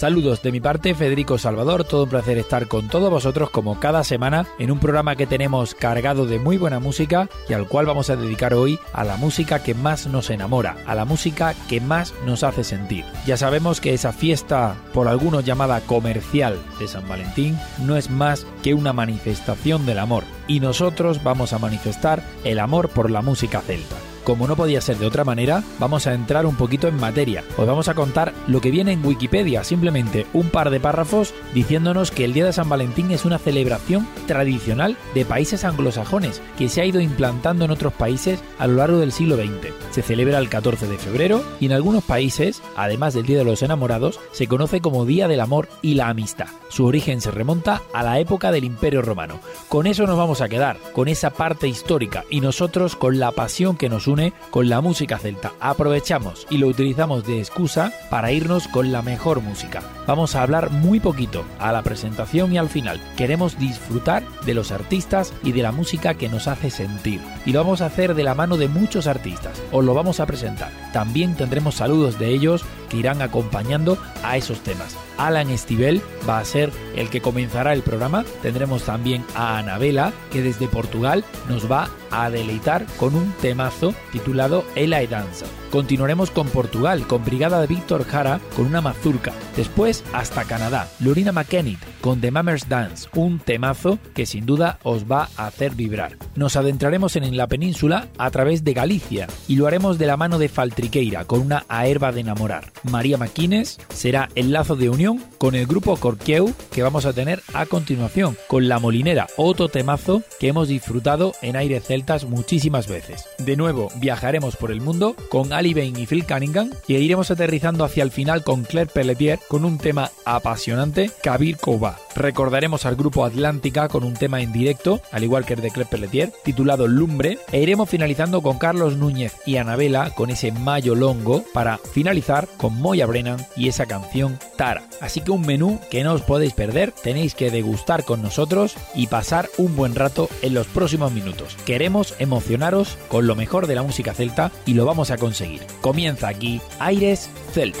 Saludos de mi parte, Federico Salvador, todo un placer estar con todos vosotros como cada semana en un programa que tenemos cargado de muy buena música y al cual vamos a dedicar hoy a la música que más nos enamora, a la música que más nos hace sentir. Ya sabemos que esa fiesta, por algunos llamada comercial de San Valentín, no es más que una manifestación del amor. Y nosotros vamos a manifestar el amor por la música celta como no podía ser de otra manera, vamos a entrar un poquito en materia. Os vamos a contar lo que viene en Wikipedia, simplemente un par de párrafos diciéndonos que el Día de San Valentín es una celebración tradicional de países anglosajones que se ha ido implantando en otros países a lo largo del siglo XX. Se celebra el 14 de febrero y en algunos países, además del Día de los Enamorados, se conoce como Día del Amor y la Amistad. Su origen se remonta a la época del Imperio Romano. Con eso nos vamos a quedar, con esa parte histórica y nosotros con la pasión que nos con la música celta. Aprovechamos y lo utilizamos de excusa para irnos con la mejor música. Vamos a hablar muy poquito a la presentación y al final. Queremos disfrutar de los artistas y de la música que nos hace sentir. Y lo vamos a hacer de la mano de muchos artistas. Os lo vamos a presentar. También tendremos saludos de ellos que irán acompañando a esos temas. Alan Estivel va a ser el que comenzará el programa. Tendremos también a Anabela, que desde Portugal nos va a deleitar con un temazo titulado Ela y Danza. Continuaremos con Portugal, con Brigada de Víctor Jara, con una mazurca. Después hasta Canadá, Lorina McKennitt con The Mammers Dance, un temazo que sin duda os va a hacer vibrar. Nos adentraremos en la península a través de Galicia y lo haremos de la mano de Faltriqueira con una aerba de enamorar. María Maquines será el lazo de unión con el grupo Corqueu que vamos a tener a continuación, con La Molinera, otro temazo que hemos disfrutado en aire celtas muchísimas veces. De nuevo, viajaremos por el mundo con Ali y Phil Cunningham y iremos aterrizando hacia el final con Claire Pelletier con un tema apasionante, Kabir Kouba. Recordaremos al grupo Atlántica con un tema en directo, al igual que el de Claire Pelletier, titulado Lumbre, e iremos finalizando con Carlos Núñez y Anabela con ese Mayo Longo para finalizar con Moya Brennan y esa canción Tara. Así que un menú que no os podéis perder, tenéis que degustar con nosotros y pasar un buen rato en los próximos minutos. Queremos emocionaros con lo mejor de la música celta y lo vamos a conseguir. Comienza aquí Aires Celta.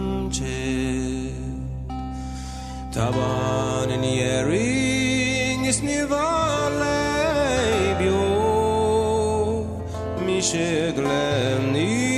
Taban en yering is nivale bio misheglem ni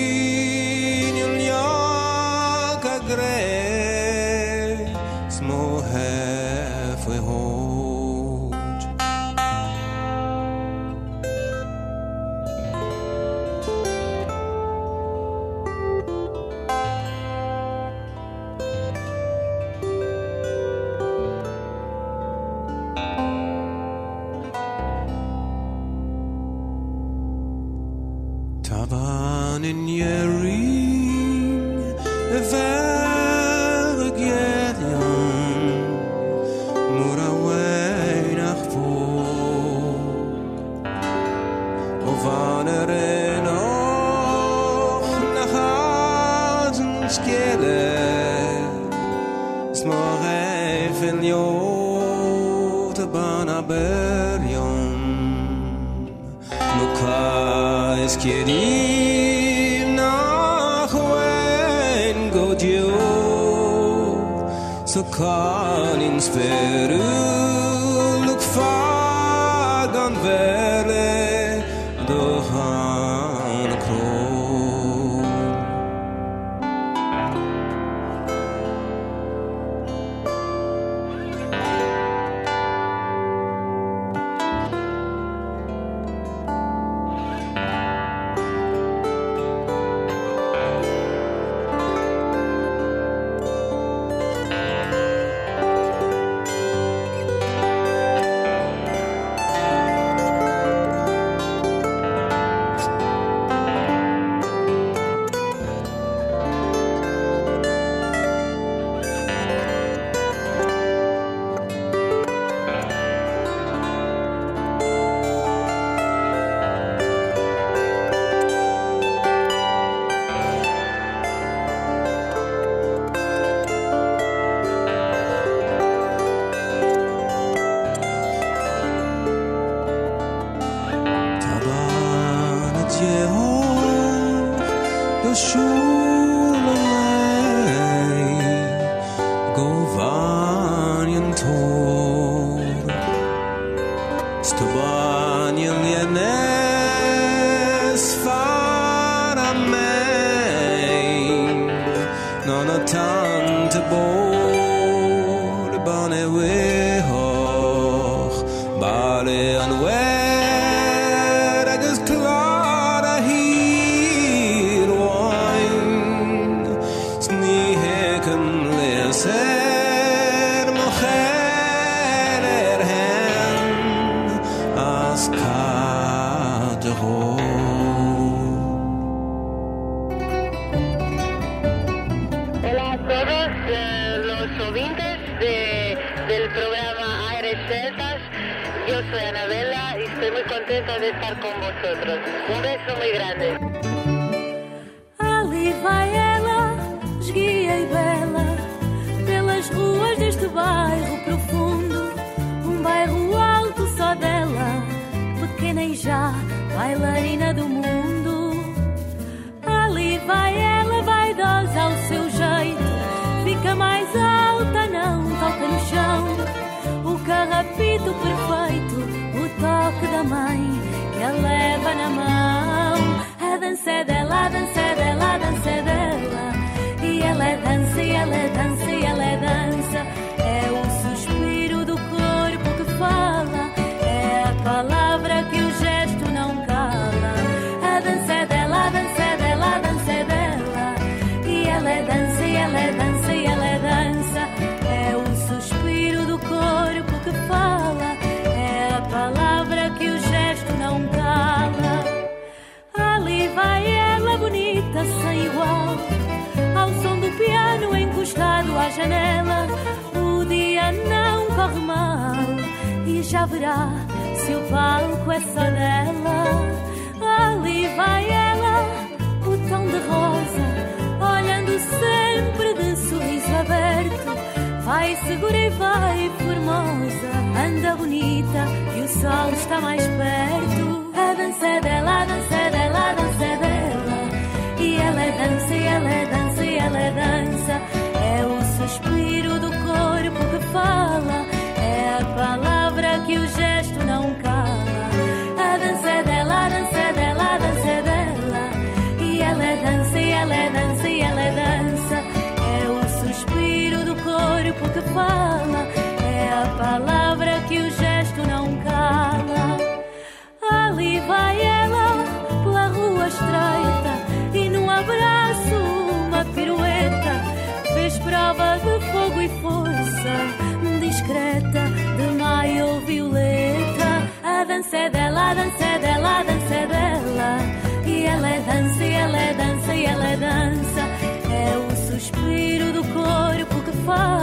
já, bailarina do mundo. Ali vai ela, vaidosa ao seu jeito. Fica mais alta, não toca no chão. O carrapito perfeito, o toque da mãe que a leva na mão. A dança é dela, a dança é dela, a dança é dela. E ela é dança, e ela é dança, e ela é dança. encostado à janela. O dia não corre mal e já verá se o palco é só dela. Ali vai ela, o tom de rosa, olhando sempre de sorriso aberto. Vai segura e vai formosa, anda bonita e o sol está mais perto. A dança é dela, a dança é dela, a dança é dela. E ela é dança, e ela é dança, e ela é dança suspiro do corpo que fala, é a palavra que o gesto não cala. ela é dança e ela é dança. É o suspiro do corpo que faz.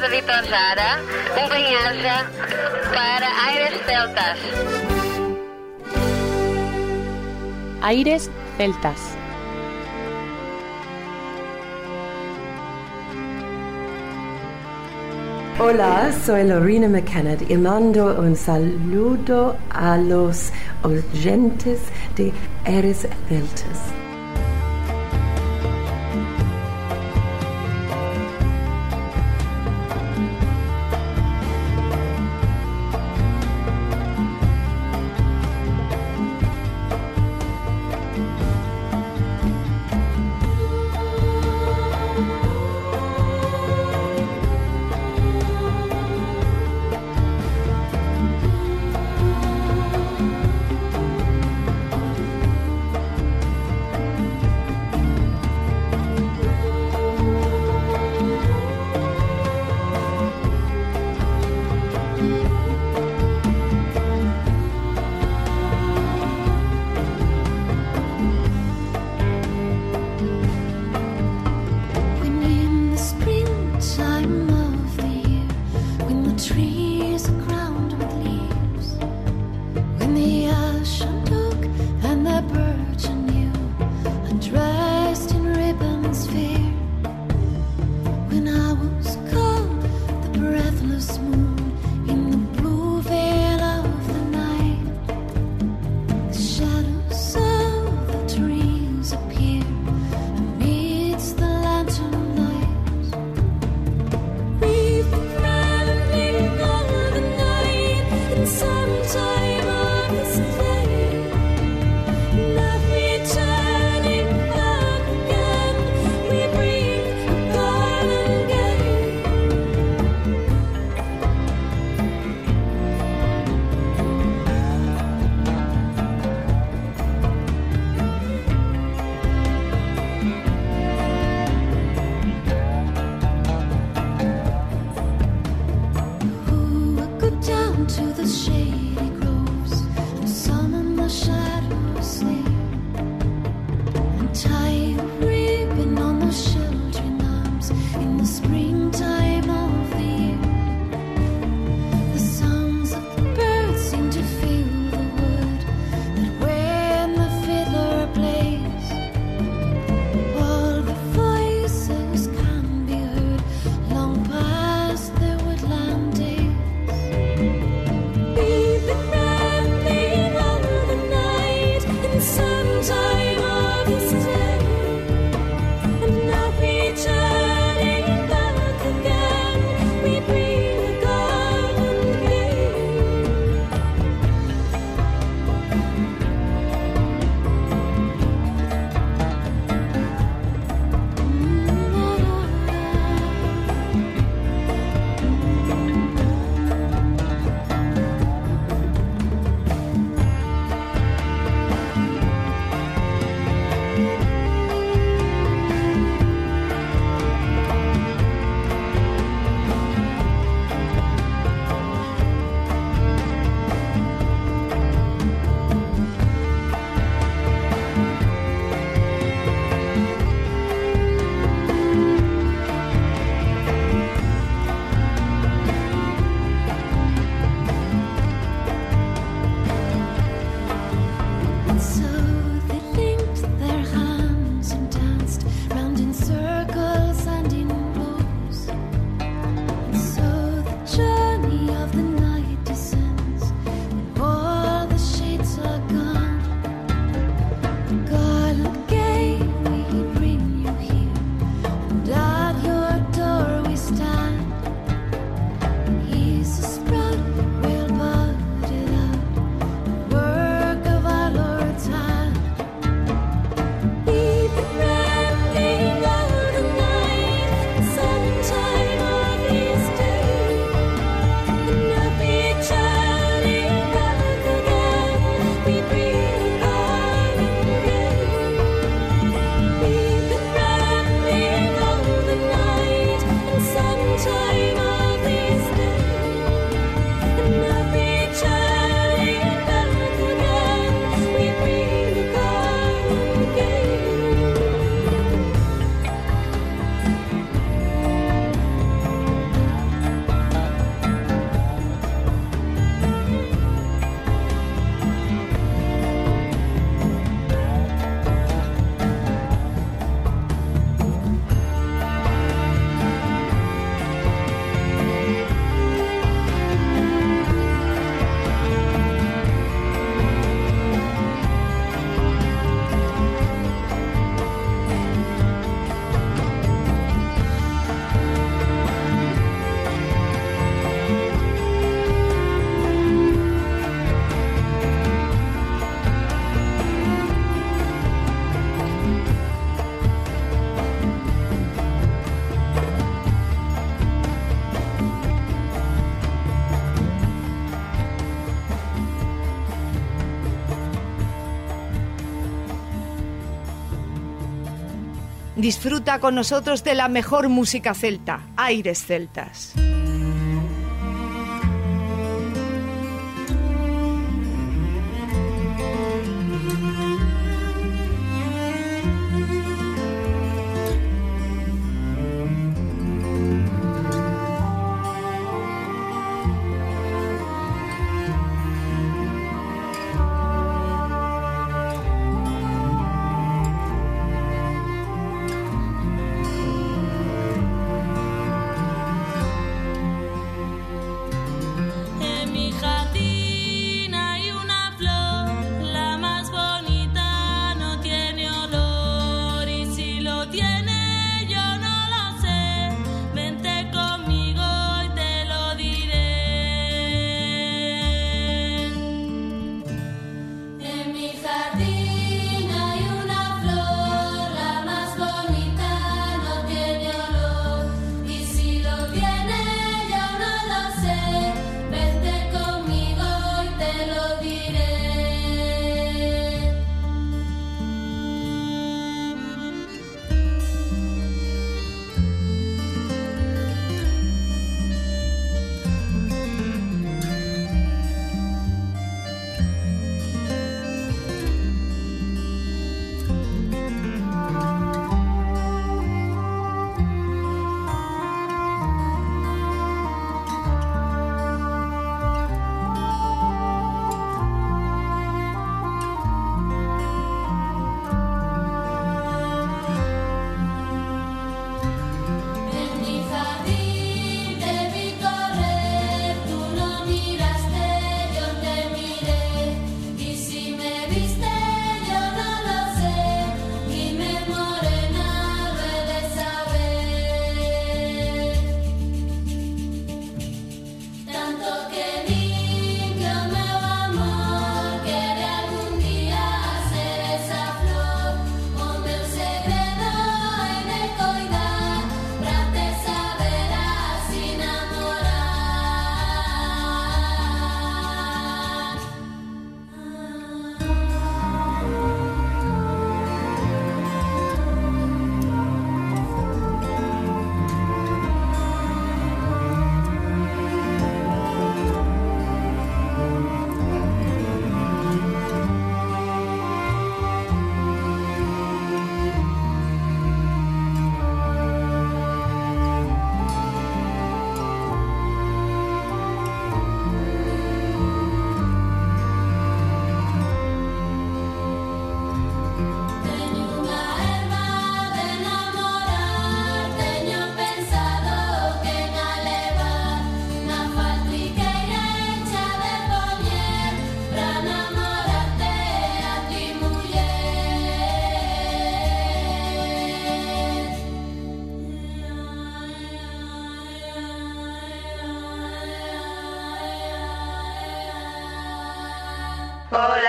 obrigada, Vitor Jara. Um bem-aja para Aires Celtas. Aires Celtas. Hola, soy Lorena McKenna y mando un saludo a los oyentes de Eres Celtas. Disfruta con nosotros de la mejor música celta, Aires Celtas.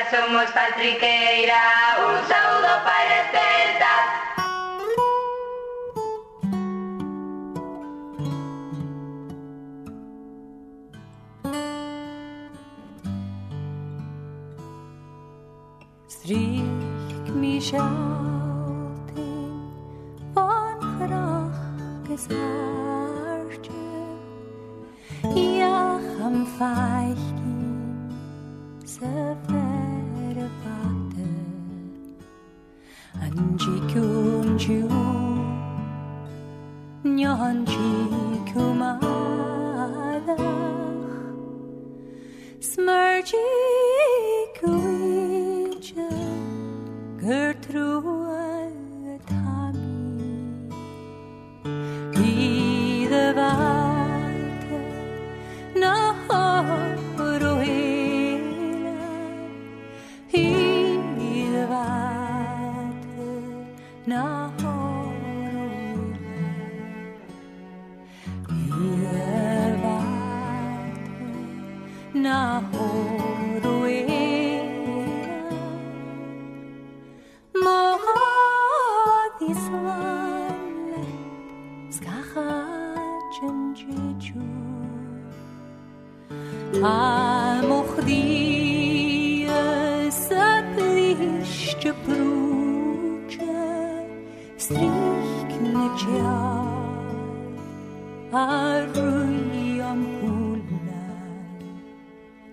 somos Patriqueira Un saúdo para Estelta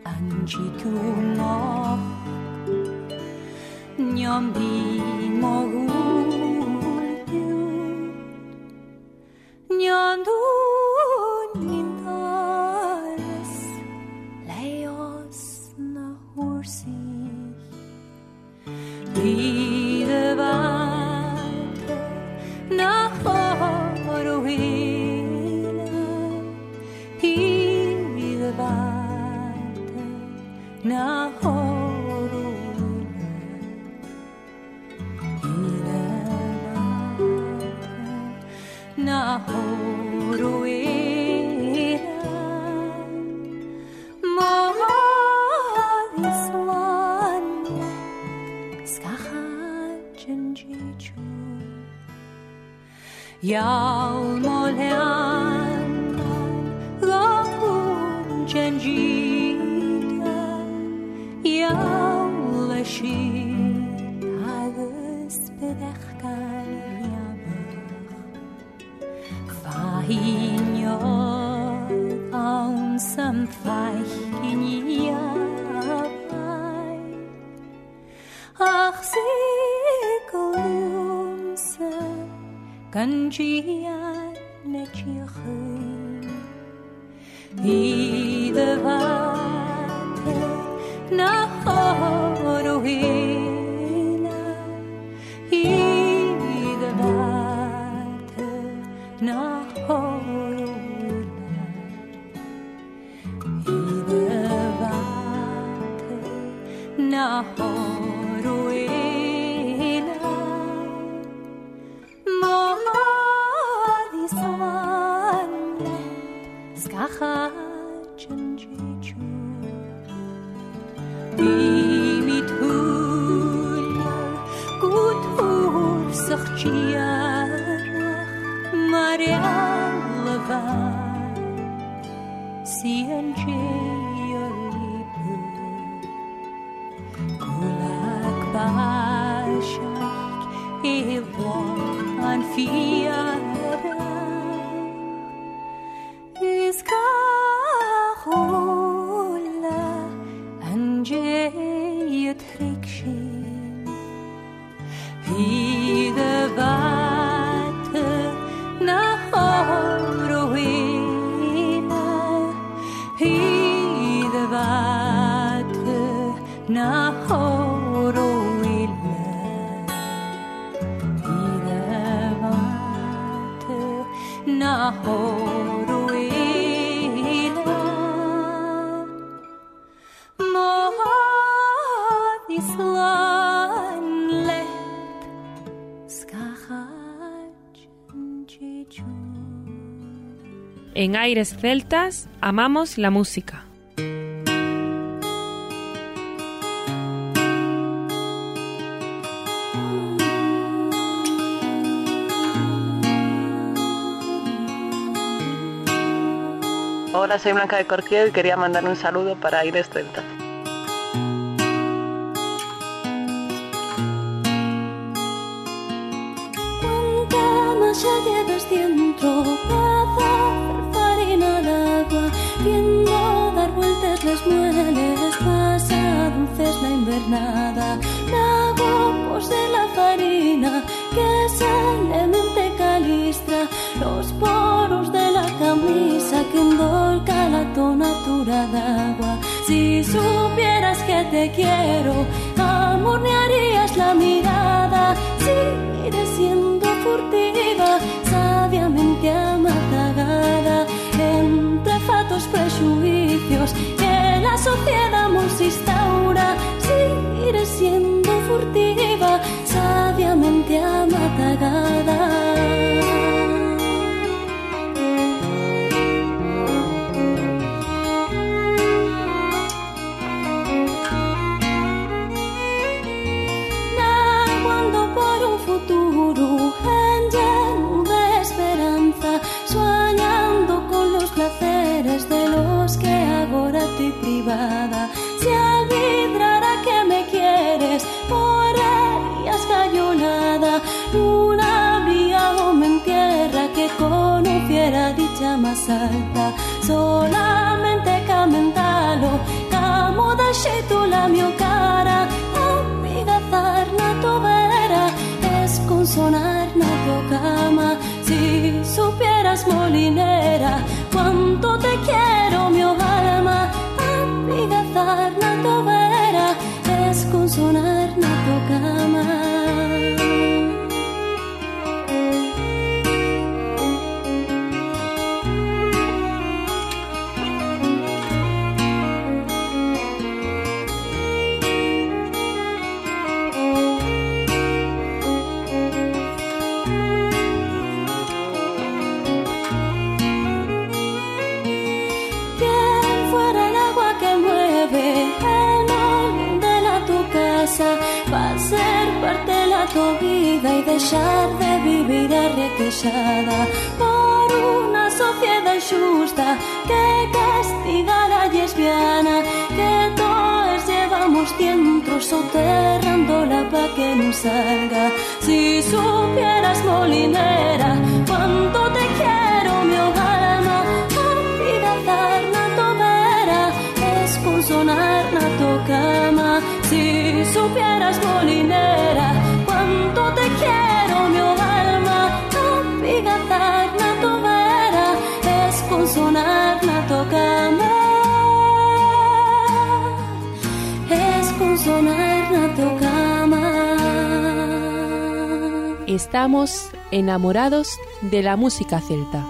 Anjitu mo, nyambi mogu Na horohila En Aires Celtas amamos la música. Hola, soy Blanca de Corquier y quería mandar un saludo para Aires Celta. Invernada, tragos de la farina que salemente calistra, los poros de la camisa que endolca la tonatura d'agua. Si supieras que te quiero, amor, me la mirada, seguiré siendo furtiva, sabiamente amatagada, entre fatos prejuicios que la sociedad nos más alta. Solamente camentalo camo da tu la mio cara. Amiga zarna tu vera es consonar na tu cama. Si supieras molinera cuánto te quiero. some Estamos enamorados de la música celta.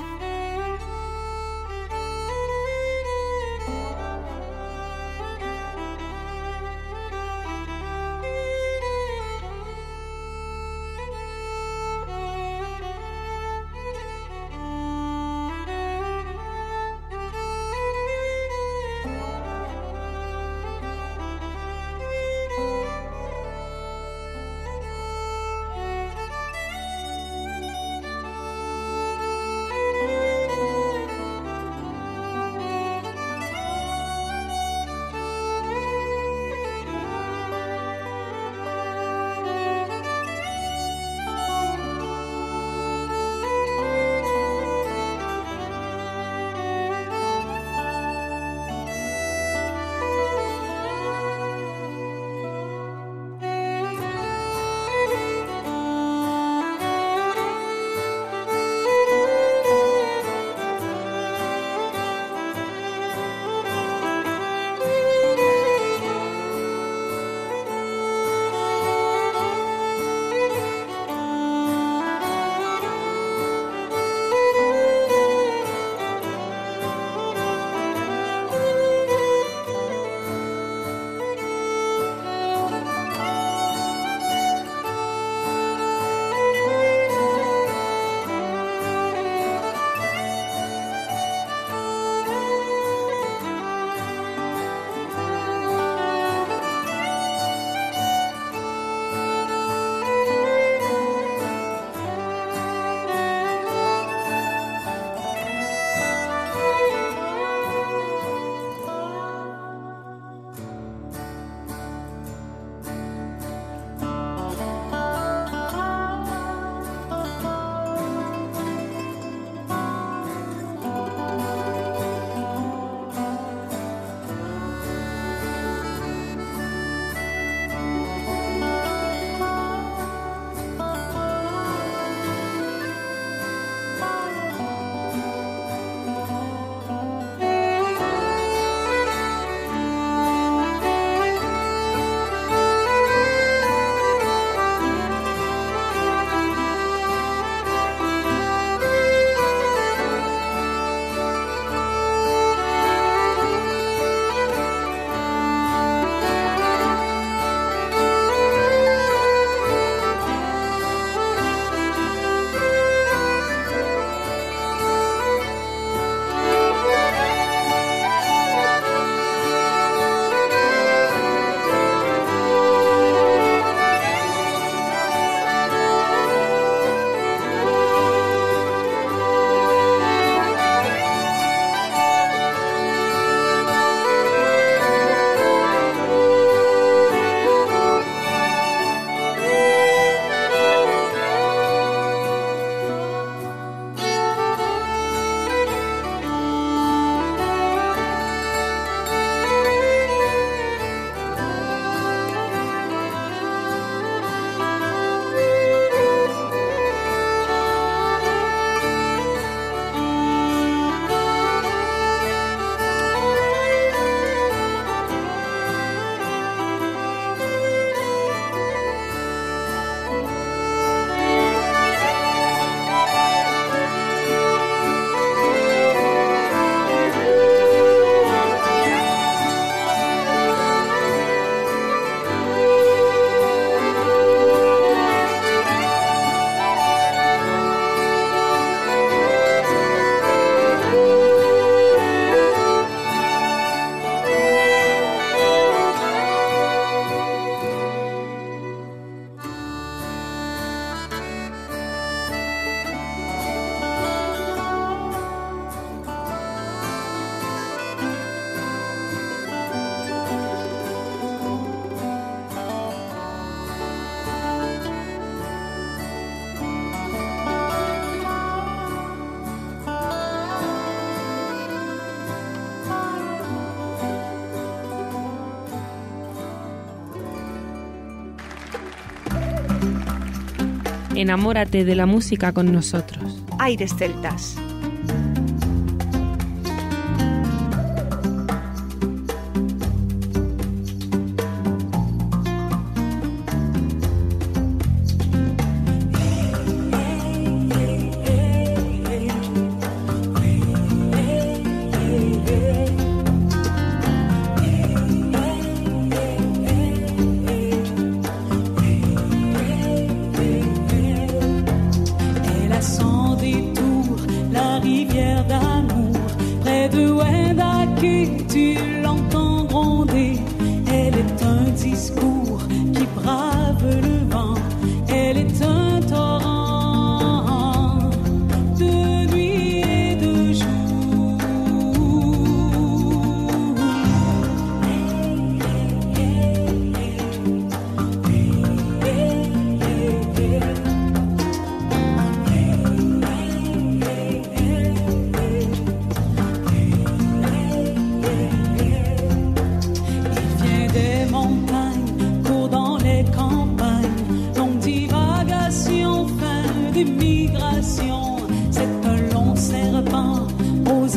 Enamórate de la música con nosotros. Aires Celtas.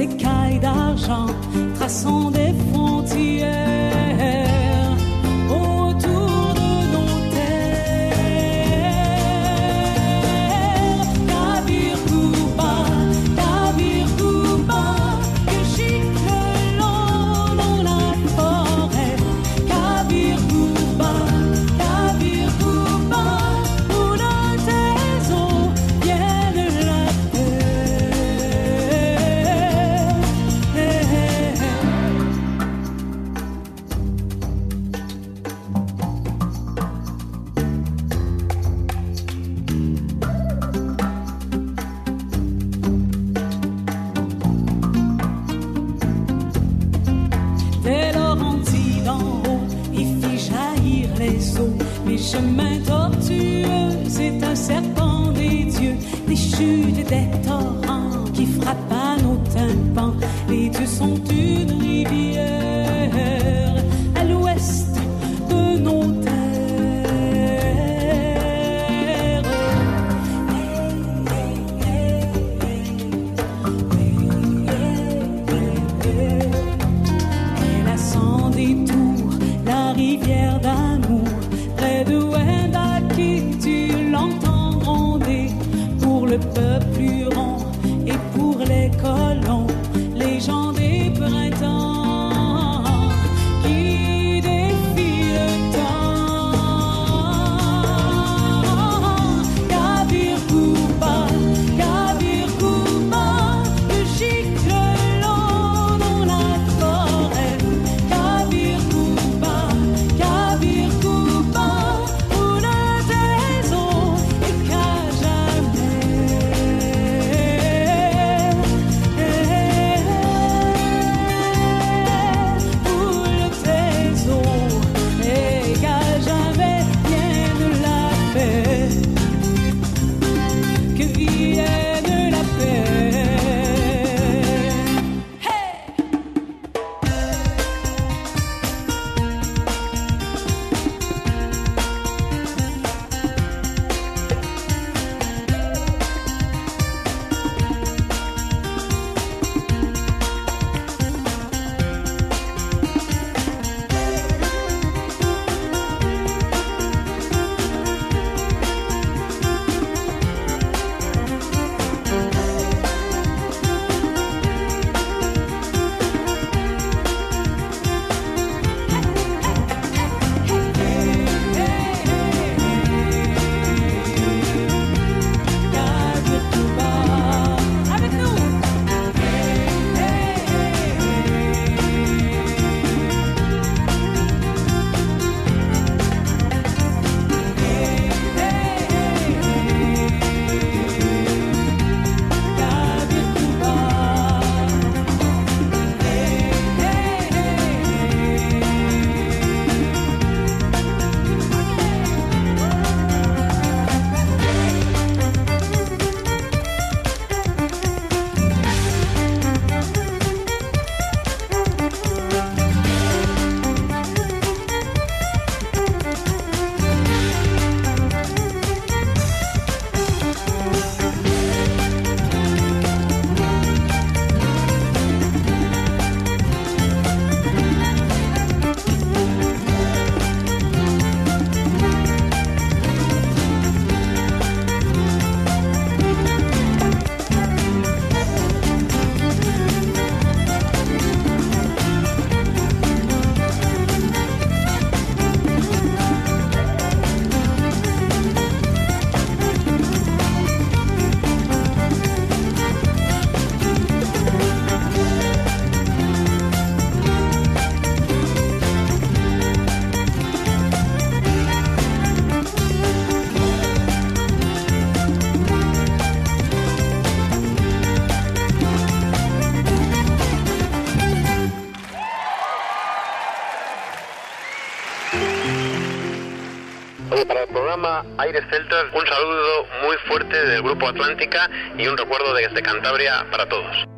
écailles d'argent, traçant des frontières. Un saludo muy fuerte del Grupo Atlántica y un recuerdo desde Cantabria para todos.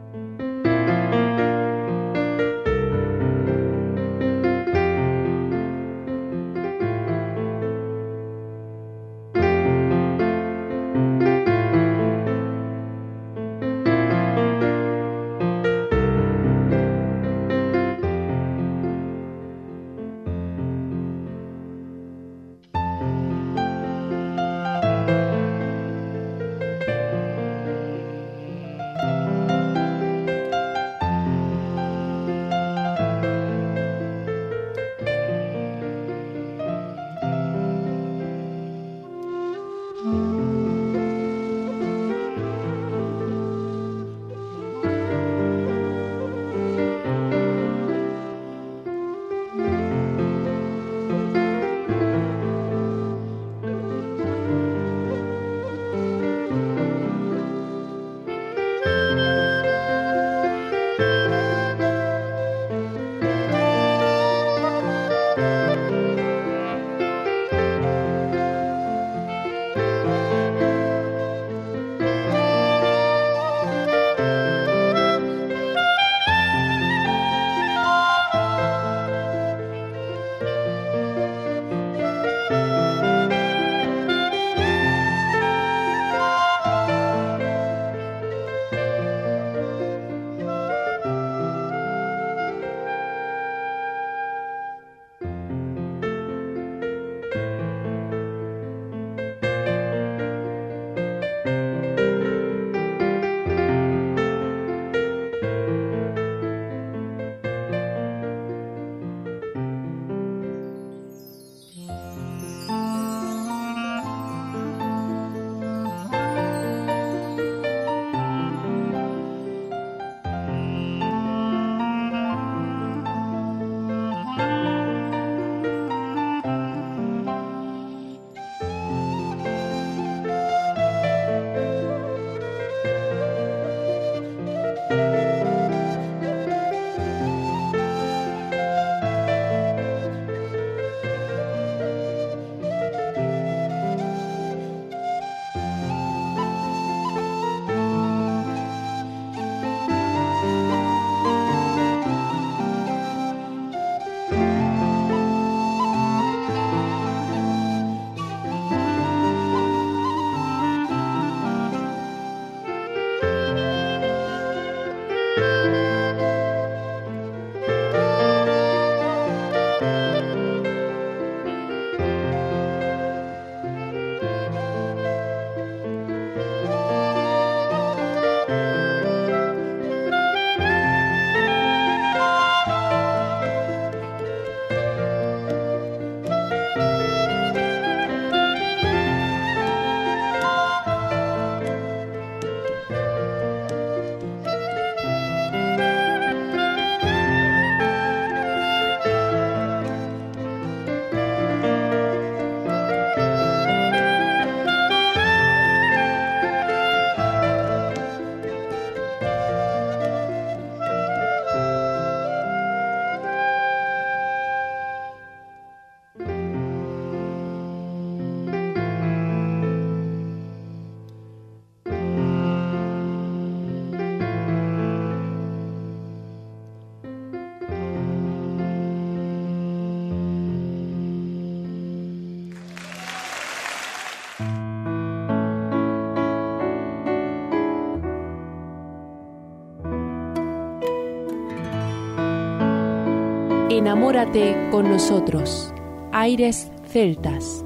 Enamórate con nosotros. Aires Celtas.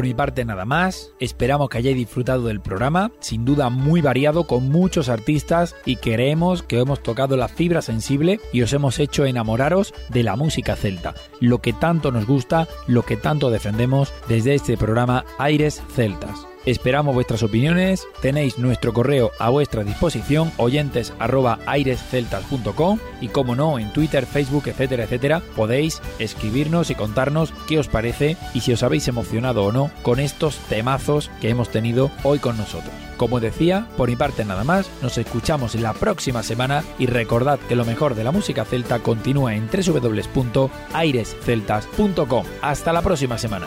Por mi parte nada más, esperamos que hayáis disfrutado del programa, sin duda muy variado con muchos artistas y creemos que hemos tocado la fibra sensible y os hemos hecho enamoraros de la música celta, lo que tanto nos gusta, lo que tanto defendemos desde este programa Aires Celtas. Esperamos vuestras opiniones, tenéis nuestro correo a vuestra disposición, oyentes y como no, en Twitter, Facebook, etcétera, etcétera, podéis escribirnos y contarnos qué os parece y si os habéis emocionado o no con estos temazos que hemos tenido hoy con nosotros. Como decía, por mi parte nada más, nos escuchamos la próxima semana y recordad que lo mejor de la música celta continúa en www.airesceltas.com. Hasta la próxima semana.